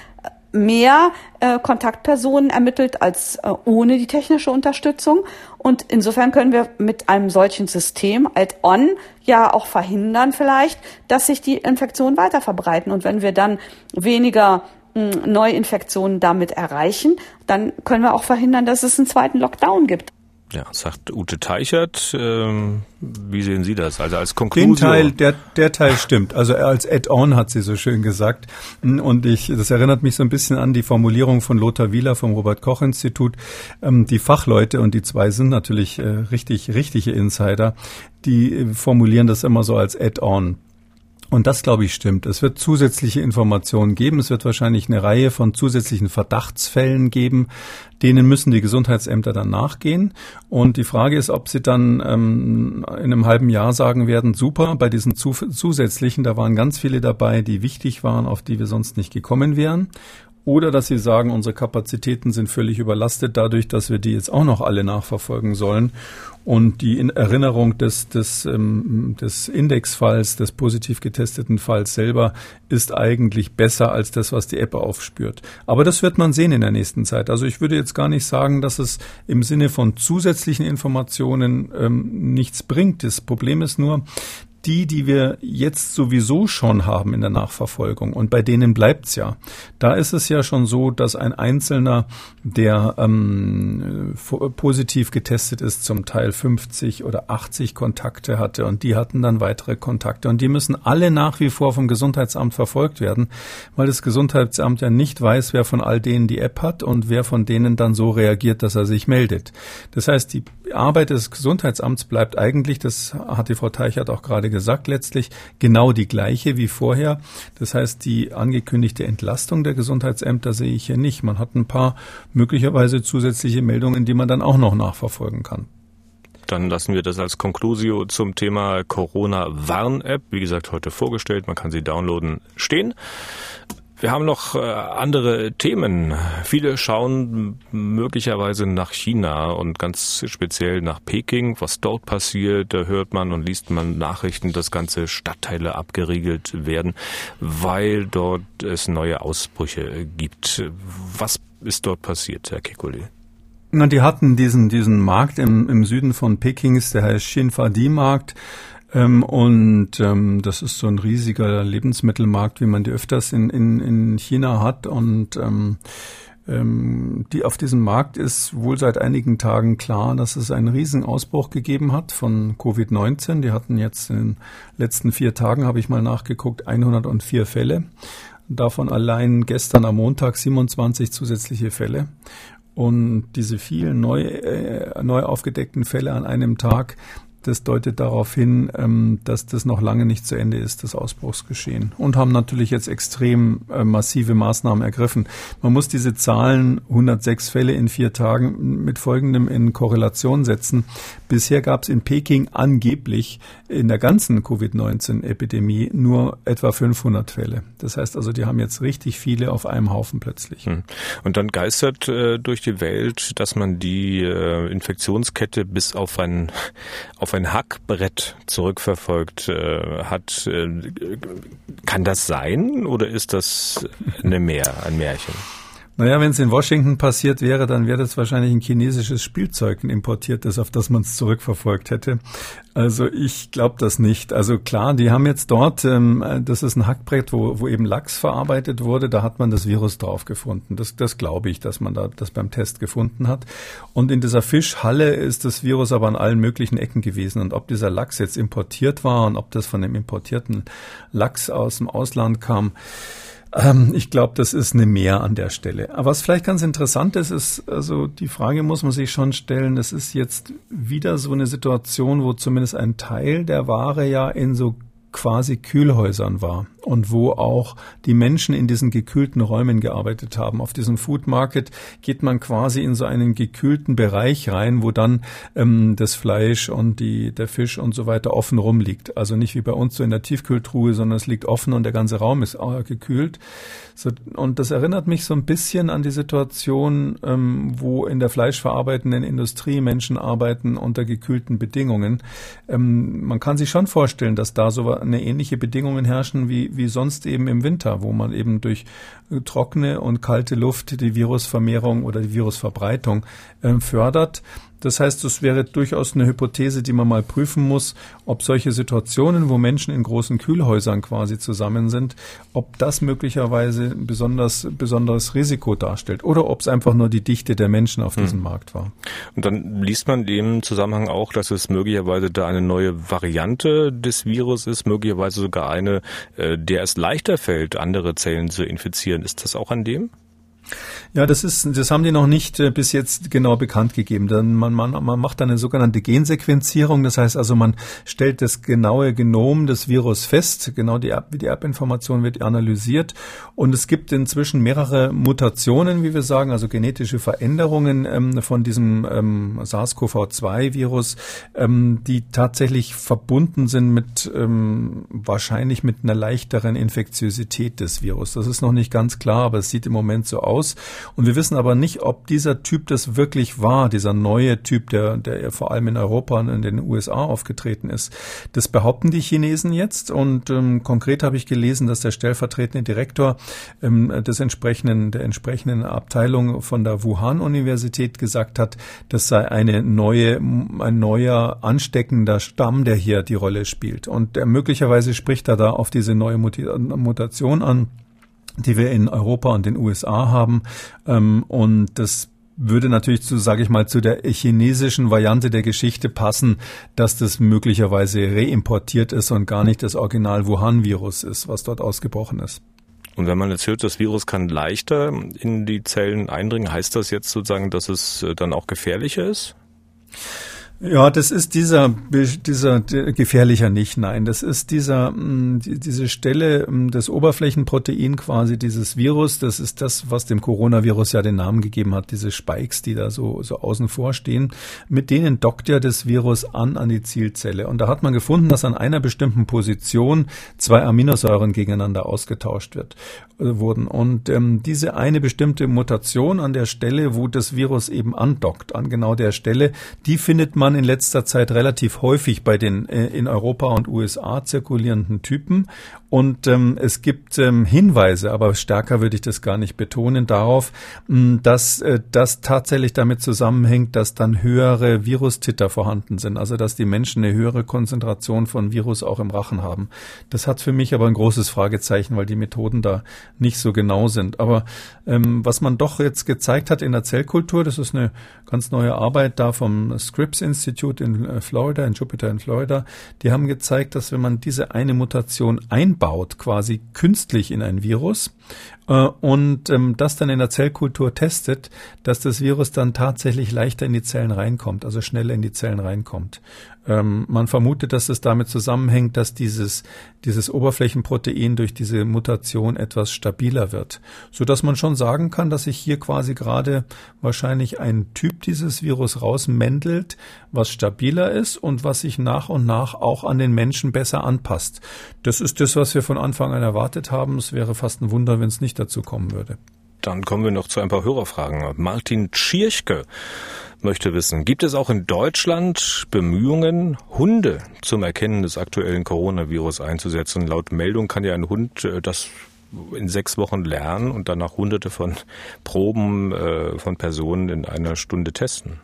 mehr äh, Kontaktpersonen ermittelt als äh, ohne die technische Unterstützung. Und insofern können wir mit einem solchen System add-on ja auch verhindern vielleicht, dass sich die Infektionen weiter verbreiten. Und wenn wir dann weniger Neuinfektionen damit erreichen, dann können wir auch verhindern, dass es einen zweiten Lockdown gibt. Ja, sagt Ute Teichert. Ähm, wie sehen Sie das? Also als Konklusion? Den Teil, der, der Teil stimmt. Also als Add-on hat sie so schön gesagt. Und ich, das erinnert mich so ein bisschen an die Formulierung von Lothar Wieler vom Robert-Koch-Institut. Ähm, die Fachleute, und die zwei sind natürlich äh, richtig, richtige Insider, die formulieren das immer so als Add-on. Und das, glaube ich, stimmt. Es wird zusätzliche Informationen geben. Es wird wahrscheinlich eine Reihe von zusätzlichen Verdachtsfällen geben. Denen müssen die Gesundheitsämter dann nachgehen. Und die Frage ist, ob sie dann ähm, in einem halben Jahr sagen werden, super, bei diesen zusätzlichen, da waren ganz viele dabei, die wichtig waren, auf die wir sonst nicht gekommen wären. Oder dass sie sagen, unsere Kapazitäten sind völlig überlastet dadurch, dass wir die jetzt auch noch alle nachverfolgen sollen. Und die in Erinnerung des, des, ähm, des Indexfalls, des positiv getesteten Falls selber, ist eigentlich besser als das, was die App aufspürt. Aber das wird man sehen in der nächsten Zeit. Also ich würde jetzt gar nicht sagen, dass es im Sinne von zusätzlichen Informationen ähm, nichts bringt. Das Problem ist nur, die, die wir jetzt sowieso schon haben in der Nachverfolgung und bei denen bleibt's ja. Da ist es ja schon so, dass ein Einzelner, der ähm, positiv getestet ist, zum Teil 50 oder 80 Kontakte hatte und die hatten dann weitere Kontakte und die müssen alle nach wie vor vom Gesundheitsamt verfolgt werden, weil das Gesundheitsamt ja nicht weiß, wer von all denen die App hat und wer von denen dann so reagiert, dass er sich meldet. Das heißt, die Arbeit des Gesundheitsamts bleibt eigentlich, das hat die Frau Teichert auch gerade gesagt, letztlich genau die gleiche wie vorher. Das heißt, die angekündigte Entlastung der Gesundheitsämter sehe ich hier nicht. Man hat ein paar möglicherweise zusätzliche Meldungen, die man dann auch noch nachverfolgen kann. Dann lassen wir das als Conclusio zum Thema Corona-Warn-App, wie gesagt, heute vorgestellt. Man kann sie downloaden, stehen. Wir haben noch äh, andere Themen. Viele schauen möglicherweise nach China und ganz speziell nach Peking. Was dort passiert, da hört man und liest man Nachrichten, dass ganze Stadtteile abgeriegelt werden, weil dort es neue Ausbrüche gibt. Was ist dort passiert, Herr Kekulé? Na, die hatten diesen, diesen Markt im, im Süden von Pekings, der heißt Shinfadi-Markt. Ähm, und ähm, das ist so ein riesiger Lebensmittelmarkt, wie man die öfters in, in, in China hat. Und ähm, ähm, die auf diesem Markt ist wohl seit einigen Tagen klar, dass es einen Riesenausbruch gegeben hat von Covid-19. Die hatten jetzt in den letzten vier Tagen, habe ich mal nachgeguckt, 104 Fälle. Davon allein gestern am Montag 27 zusätzliche Fälle. Und diese vielen neu, äh, neu aufgedeckten Fälle an einem Tag, das deutet darauf hin, ähm, dass das noch lange nicht zu Ende ist, das Ausbruchsgeschehen. Und haben natürlich jetzt extrem äh, massive Maßnahmen ergriffen. Man muss diese Zahlen, 106 Fälle in vier Tagen, mit folgendem in Korrelation setzen. Bisher gab es in Peking angeblich in der ganzen Covid-19-Epidemie nur etwa 500 Fälle. Das heißt also, die haben jetzt richtig viele auf einem Haufen plötzlich. Hm. Und dann geistert äh, durch die Welt, dass man die äh, Infektionskette bis auf ein, auf ein Hackbrett zurückverfolgt äh, hat. Äh, kann das sein oder ist das eine Mehr, ein Märchen? Naja, wenn es in Washington passiert wäre, dann wäre das wahrscheinlich ein chinesisches Spielzeug, ein importiertes, auf das man es zurückverfolgt hätte. Also ich glaube das nicht. Also klar, die haben jetzt dort, ähm, das ist ein Hackbrett, wo, wo eben Lachs verarbeitet wurde, da hat man das Virus drauf gefunden. Das, das glaube ich, dass man da das beim Test gefunden hat. Und in dieser Fischhalle ist das Virus aber an allen möglichen Ecken gewesen. Und ob dieser Lachs jetzt importiert war und ob das von dem importierten Lachs aus dem Ausland kam, ähm, ich glaube, das ist eine Mehr an der Stelle. Aber was vielleicht ganz interessant ist, ist, also die Frage muss man sich schon stellen, es ist jetzt wieder so eine Situation, wo zumindest ein Teil der Ware ja in so quasi Kühlhäusern war und wo auch die Menschen in diesen gekühlten Räumen gearbeitet haben. Auf diesem Food Market geht man quasi in so einen gekühlten Bereich rein, wo dann ähm, das Fleisch und die, der Fisch und so weiter offen rumliegt. Also nicht wie bei uns so in der Tiefkühltruhe, sondern es liegt offen und der ganze Raum ist äh, gekühlt. So, und das erinnert mich so ein bisschen an die Situation, ähm, wo in der fleischverarbeitenden Industrie Menschen arbeiten unter gekühlten Bedingungen. Ähm, man kann sich schon vorstellen, dass da so eine ähnliche Bedingungen herrschen wie, wie sonst eben im Winter, wo man eben durch äh, trockene und kalte Luft die Virusvermehrung oder die Virusverbreitung äh, fördert. Das heißt, es wäre durchaus eine Hypothese, die man mal prüfen muss, ob solche Situationen, wo Menschen in großen Kühlhäusern quasi zusammen sind, ob das möglicherweise ein besonders, besonderes Risiko darstellt oder ob es einfach nur die Dichte der Menschen auf diesem hm. Markt war. Und dann liest man im Zusammenhang auch, dass es möglicherweise da eine neue Variante des Virus ist, möglicherweise sogar eine, äh, der es leichter fällt, andere Zellen zu infizieren. Ist das auch an dem? Ja, das ist, das haben die noch nicht äh, bis jetzt genau bekannt gegeben. Dann man, man, man macht eine sogenannte Gensequenzierung. Das heißt also, man stellt das genaue Genom des Virus fest. Genau die, die Erbinformation wird analysiert. Und es gibt inzwischen mehrere Mutationen, wie wir sagen, also genetische Veränderungen ähm, von diesem ähm, SARS-CoV-2-Virus, ähm, die tatsächlich verbunden sind mit ähm, wahrscheinlich mit einer leichteren Infektiosität des Virus. Das ist noch nicht ganz klar, aber es sieht im Moment so aus. Und wir wissen aber nicht, ob dieser Typ das wirklich war, dieser neue Typ, der, der vor allem in Europa und in den USA aufgetreten ist. Das behaupten die Chinesen jetzt. Und ähm, konkret habe ich gelesen, dass der stellvertretende Direktor ähm, des entsprechenden, der entsprechenden Abteilung von der Wuhan-Universität gesagt hat, das sei eine neue, ein neuer ansteckender Stamm, der hier die Rolle spielt. Und äh, möglicherweise spricht er da auf diese neue Mutation an die wir in Europa und den USA haben. Ähm, und das würde natürlich zu, sage ich mal, zu der chinesischen Variante der Geschichte passen, dass das möglicherweise reimportiert ist und gar nicht das Original Wuhan-Virus ist, was dort ausgebrochen ist. Und wenn man jetzt hört, das Virus kann leichter in die Zellen eindringen, heißt das jetzt sozusagen, dass es äh, dann auch gefährlicher ist? Ja, das ist dieser, dieser gefährlicher nicht, nein. Das ist dieser, mm, diese Stelle, mm, das Oberflächenprotein quasi dieses Virus. Das ist das, was dem Coronavirus ja den Namen gegeben hat, diese Spikes, die da so, so außen vor stehen. Mit denen dockt ja das Virus an, an die Zielzelle. Und da hat man gefunden, dass an einer bestimmten Position zwei Aminosäuren gegeneinander ausgetauscht wird, äh, wurden. Und ähm, diese eine bestimmte Mutation an der Stelle, wo das Virus eben andockt, an genau der Stelle, die findet man man in letzter Zeit relativ häufig bei den äh, in Europa und USA zirkulierenden Typen. Und ähm, es gibt ähm, Hinweise, aber stärker würde ich das gar nicht betonen, darauf, mh, hm, dass äh, das tatsächlich damit zusammenhängt, dass dann höhere Virustitter vorhanden sind, also dass die Menschen eine höhere Konzentration von Virus auch im Rachen haben. Das hat für mich aber ein großes Fragezeichen, weil die Methoden da nicht so genau sind. Aber ähm, was man doch jetzt gezeigt hat in der Zellkultur, das ist eine ganz neue Arbeit da vom Scripps Institute in äh, Florida, in Jupiter in Florida, die haben gezeigt, dass wenn man diese eine Mutation einbaut, einbaut, quasi künstlich in ein Virus äh, und ähm, das dann in der Zellkultur testet, dass das Virus dann tatsächlich leichter in die Zellen reinkommt, also schneller in die Zellen reinkommt. Ähm, man vermutet, dass es damit zusammenhängt, dass dieses, dieses Oberflächenprotein durch diese Mutation etwas stabiler wird, so dass man schon sagen kann, dass sich hier quasi gerade wahrscheinlich ein Typ dieses Virus rausmändelt, was stabiler ist und was sich nach und nach auch an den Menschen besser anpasst. Das ist das, was wir von Anfang an erwartet haben. Es wäre fast ein Wunder, wenn es nicht dazu kommen würde. Dann kommen wir noch zu ein paar Hörerfragen. Martin Tschirchke möchte wissen, gibt es auch in Deutschland Bemühungen, Hunde zum Erkennen des aktuellen Coronavirus einzusetzen? Laut Meldung kann ja ein Hund äh, das in sechs Wochen lernen und danach hunderte von Proben äh, von Personen in einer Stunde testen.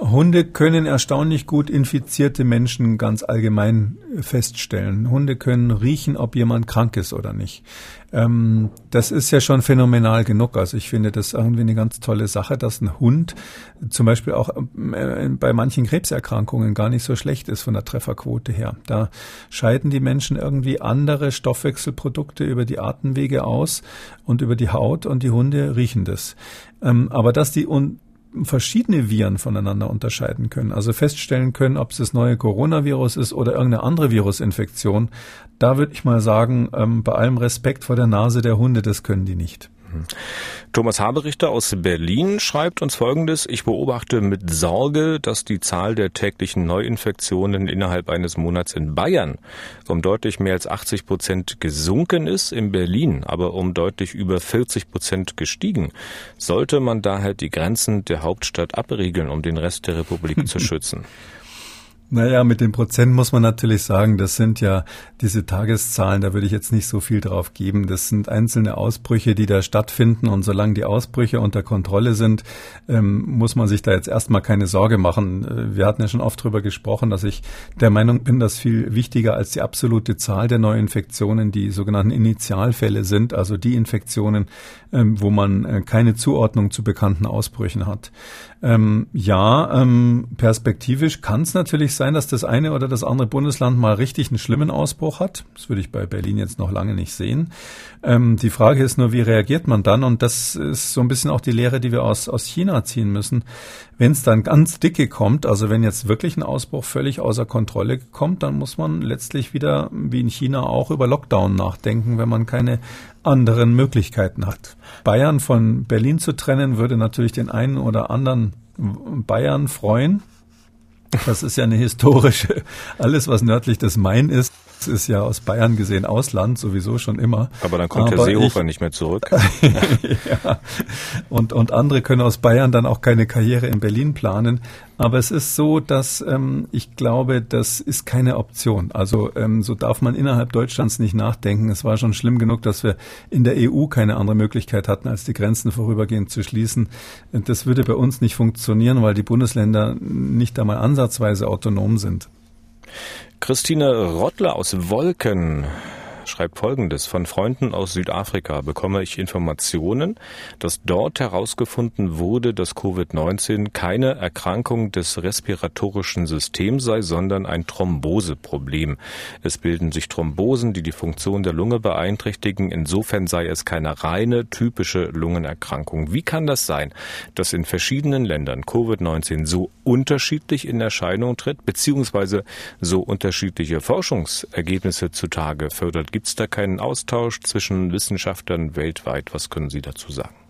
Hunde können erstaunlich gut infizierte Menschen ganz allgemein feststellen. Hunde können riechen, ob jemand krank ist oder nicht. Ähm, das ist ja schon phänomenal genug. Also ich finde das irgendwie eine ganz tolle Sache, dass ein Hund zum Beispiel auch äh, bei manchen Krebserkrankungen gar nicht so schlecht ist von der Trefferquote her. Da scheiden die Menschen irgendwie andere Stoffwechselprodukte über die Atemwege aus und über die Haut und die Hunde riechen das. Ähm, aber dass die verschiedene Viren voneinander unterscheiden können, also feststellen können, ob es das neue Coronavirus ist oder irgendeine andere Virusinfektion, da würde ich mal sagen, ähm, bei allem Respekt vor der Nase der Hunde, das können die nicht. Thomas Haberichter aus Berlin schreibt uns Folgendes. Ich beobachte mit Sorge, dass die Zahl der täglichen Neuinfektionen innerhalb eines Monats in Bayern um deutlich mehr als 80 Prozent gesunken ist, in Berlin aber um deutlich über 40 Prozent gestiegen. Sollte man daher die Grenzen der Hauptstadt abriegeln, um den Rest der Republik zu (laughs) schützen? Naja, mit den Prozent muss man natürlich sagen, das sind ja diese Tageszahlen, da würde ich jetzt nicht so viel drauf geben. Das sind einzelne Ausbrüche, die da stattfinden und solange die Ausbrüche unter Kontrolle sind, ähm, muss man sich da jetzt erstmal keine Sorge machen. Äh, wir hatten ja schon oft drüber gesprochen, dass ich der Meinung bin, dass viel wichtiger als die absolute Zahl der Neuinfektionen die sogenannten Initialfälle sind, also die Infektionen, ähm, wo man äh, keine Zuordnung zu bekannten Ausbrüchen hat. Ähm, ja, ähm, perspektivisch kann es natürlich sein, dass das eine oder das andere Bundesland mal richtig einen schlimmen Ausbruch hat. Das würde ich bei Berlin jetzt noch lange nicht sehen. Ähm, die Frage ist nur, wie reagiert man dann? Und das ist so ein bisschen auch die Lehre, die wir aus, aus China ziehen müssen. Wenn es dann ganz dicke kommt, also wenn jetzt wirklich ein Ausbruch völlig außer Kontrolle kommt, dann muss man letztlich wieder, wie in China auch, über Lockdown nachdenken, wenn man keine anderen Möglichkeiten hat. Bayern von Berlin zu trennen, würde natürlich den einen oder anderen Bayern freuen. Das ist ja eine historische, alles was nördlich des Main ist, ist ja aus Bayern gesehen Ausland, sowieso schon immer. Aber dann kommt Aber der Seehofer ich, nicht mehr zurück. (laughs) ja. Und, und andere können aus Bayern dann auch keine Karriere in Berlin planen. Aber es ist so, dass ähm, ich glaube, das ist keine Option. Also ähm, so darf man innerhalb Deutschlands nicht nachdenken. Es war schon schlimm genug, dass wir in der EU keine andere Möglichkeit hatten, als die Grenzen vorübergehend zu schließen. Das würde bei uns nicht funktionieren, weil die Bundesländer nicht einmal ansatzweise autonom sind. Christine Rottler aus Wolken schreibt Folgendes. Von Freunden aus Südafrika bekomme ich Informationen, dass dort herausgefunden wurde, dass Covid-19 keine Erkrankung des respiratorischen Systems sei, sondern ein Thromboseproblem. Es bilden sich Thrombosen, die die Funktion der Lunge beeinträchtigen. Insofern sei es keine reine, typische Lungenerkrankung. Wie kann das sein, dass in verschiedenen Ländern Covid-19 so unterschiedlich in Erscheinung tritt, beziehungsweise so unterschiedliche Forschungsergebnisse zutage fördert? Gibt es da keinen Austausch zwischen Wissenschaftlern weltweit? Was können Sie dazu sagen?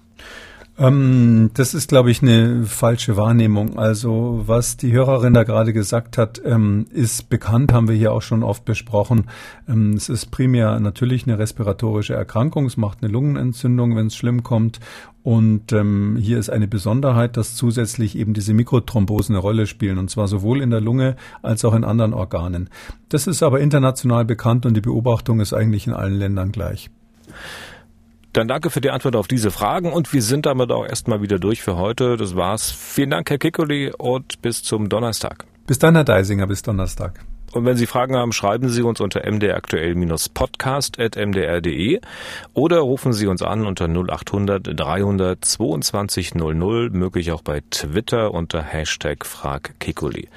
Ähm, das ist, glaube ich, eine falsche Wahrnehmung. Also was die Hörerin da gerade gesagt hat, ähm, ist bekannt, haben wir hier auch schon oft besprochen. Ähm, es ist primär natürlich eine respiratorische Erkrankung. Es macht eine Lungenentzündung, wenn es schlimm kommt. Und ähm, hier ist eine Besonderheit, dass zusätzlich eben diese Mikrothrombosen eine Rolle spielen, und zwar sowohl in der Lunge als auch in anderen Organen. Das ist aber international bekannt und die Beobachtung ist eigentlich in allen Ländern gleich. Dann danke für die Antwort auf diese Fragen und wir sind damit auch erstmal wieder durch für heute. Das war's. Vielen Dank, Herr Kikoli, und bis zum Donnerstag. Bis dann, Herr Deisinger, bis Donnerstag. Und wenn Sie Fragen haben, schreiben Sie uns unter mdraktuell-podcast.mdr.de oder rufen Sie uns an unter 0800 300 22 00, möglich auch bei Twitter unter Hashtag FragKikuli.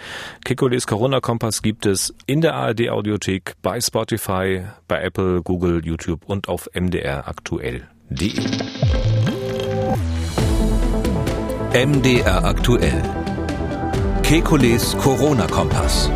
Kikulis Corona-Kompass gibt es in der ARD-Audiothek, bei Spotify, bei Apple, Google, YouTube und auf mdraktuell.de. MDR aktuell. Kekules Corona-Kompass.